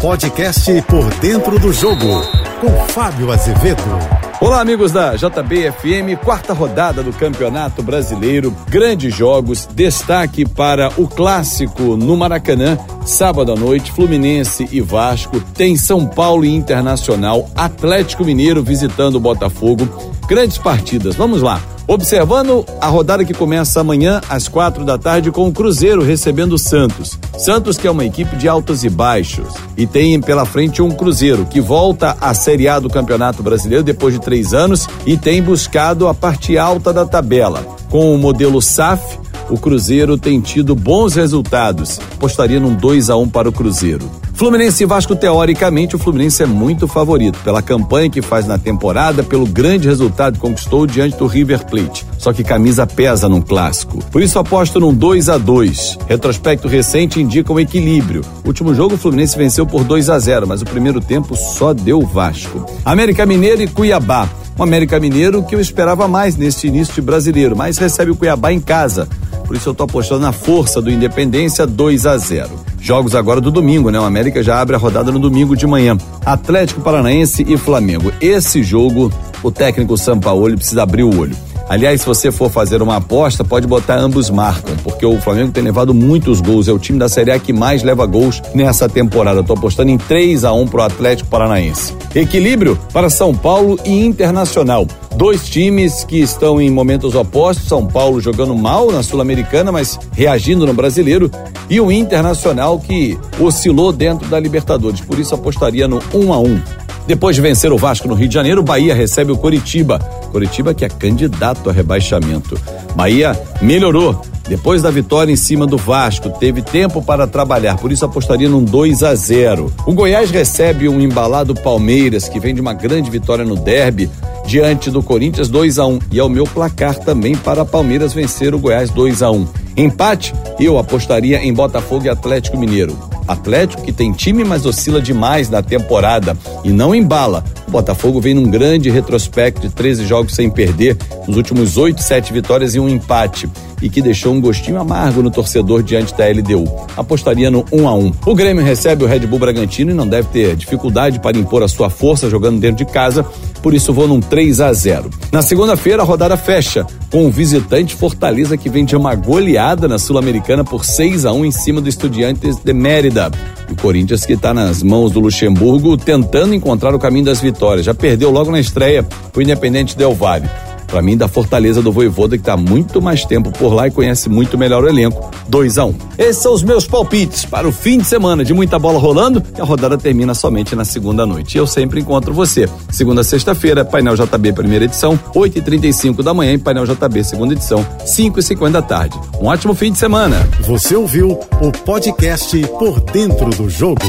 Podcast Por Dentro do Jogo, com Fábio Azevedo. Olá, amigos da JBFM, quarta rodada do Campeonato Brasileiro. Grandes jogos. Destaque para o clássico no Maracanã, sábado à noite, Fluminense e Vasco. Tem São Paulo e Internacional, Atlético Mineiro visitando o Botafogo. Grandes partidas. Vamos lá. Observando a rodada que começa amanhã às quatro da tarde com o Cruzeiro recebendo o Santos. Santos que é uma equipe de altos e baixos e tem pela frente um Cruzeiro que volta à Série A do Campeonato Brasileiro depois de três anos e tem buscado a parte alta da tabela. Com o modelo SAF, o Cruzeiro tem tido bons resultados. Apostaria num 2 a 1 para o Cruzeiro. Fluminense e Vasco, teoricamente, o Fluminense é muito favorito pela campanha que faz na temporada, pelo grande resultado que conquistou diante do River Plate. Só que camisa pesa num clássico. Por isso aposto num 2 a 2 Retrospecto recente indica um equilíbrio. Último jogo o Fluminense venceu por 2 a 0 mas o primeiro tempo só deu Vasco. América Mineiro e Cuiabá. O América Mineiro que eu esperava mais neste início de brasileiro, mas recebe o Cuiabá em casa. Por isso eu tô apostando na força do Independência 2 a 0. Jogos agora do domingo, né? O América já abre a rodada no domingo de manhã. Atlético Paranaense e Flamengo. Esse jogo, o técnico Sampaoli precisa abrir o olho. Aliás, se você for fazer uma aposta, pode botar ambos marcam, porque o Flamengo tem levado muitos gols. É o time da Série A que mais leva gols nessa temporada. Estou apostando em 3 a 1 pro Atlético Paranaense. Equilíbrio para São Paulo e Internacional. Dois times que estão em momentos opostos, São Paulo jogando mal na Sul-Americana, mas reagindo no Brasileiro, e o Internacional que oscilou dentro da Libertadores. Por isso apostaria no 1 a 1. Depois de vencer o Vasco no Rio de Janeiro, o Bahia recebe o Coritiba. Coritiba que é candidato a rebaixamento. Bahia melhorou depois da vitória em cima do Vasco, teve tempo para trabalhar, por isso apostaria num 2 a 0. O Goiás recebe um embalado Palmeiras, que vem de uma grande vitória no derby, diante do Corinthians 2 a 1 e é o meu placar também para Palmeiras vencer o Goiás 2 a 1. Empate, eu apostaria em Botafogo e Atlético Mineiro. Atlético que tem time, mas oscila demais na temporada e não embala. O Botafogo vem num grande retrospecto de 13 jogos sem perder, nos últimos 8, 7 vitórias e um empate e que deixou um gostinho amargo no torcedor diante da LDU. Apostaria no 1 a 1. O Grêmio recebe o Red Bull Bragantino e não deve ter dificuldade para impor a sua força jogando dentro de casa, por isso vou num 3 a 0. Na segunda-feira a rodada fecha com o visitante Fortaleza que vem de uma goleada na Sul-Americana por 6 a 1 em cima do Estudiantes de Mérida. E o Corinthians que está nas mãos do Luxemburgo tentando encontrar o caminho das vitórias. Já perdeu logo na estreia o Independente Del Valle para mim, da Fortaleza do Voivoda, que está muito mais tempo por lá e conhece muito melhor o elenco. 2 a 1 um. Esses são os meus palpites para o fim de semana de muita bola rolando e a rodada termina somente na segunda noite. Eu sempre encontro você. Segunda a sexta-feira, Painel JB, primeira edição, 8h35 da manhã e Painel JB, segunda edição, 5h50 da tarde. Um ótimo fim de semana. Você ouviu o podcast Por Dentro do Jogo.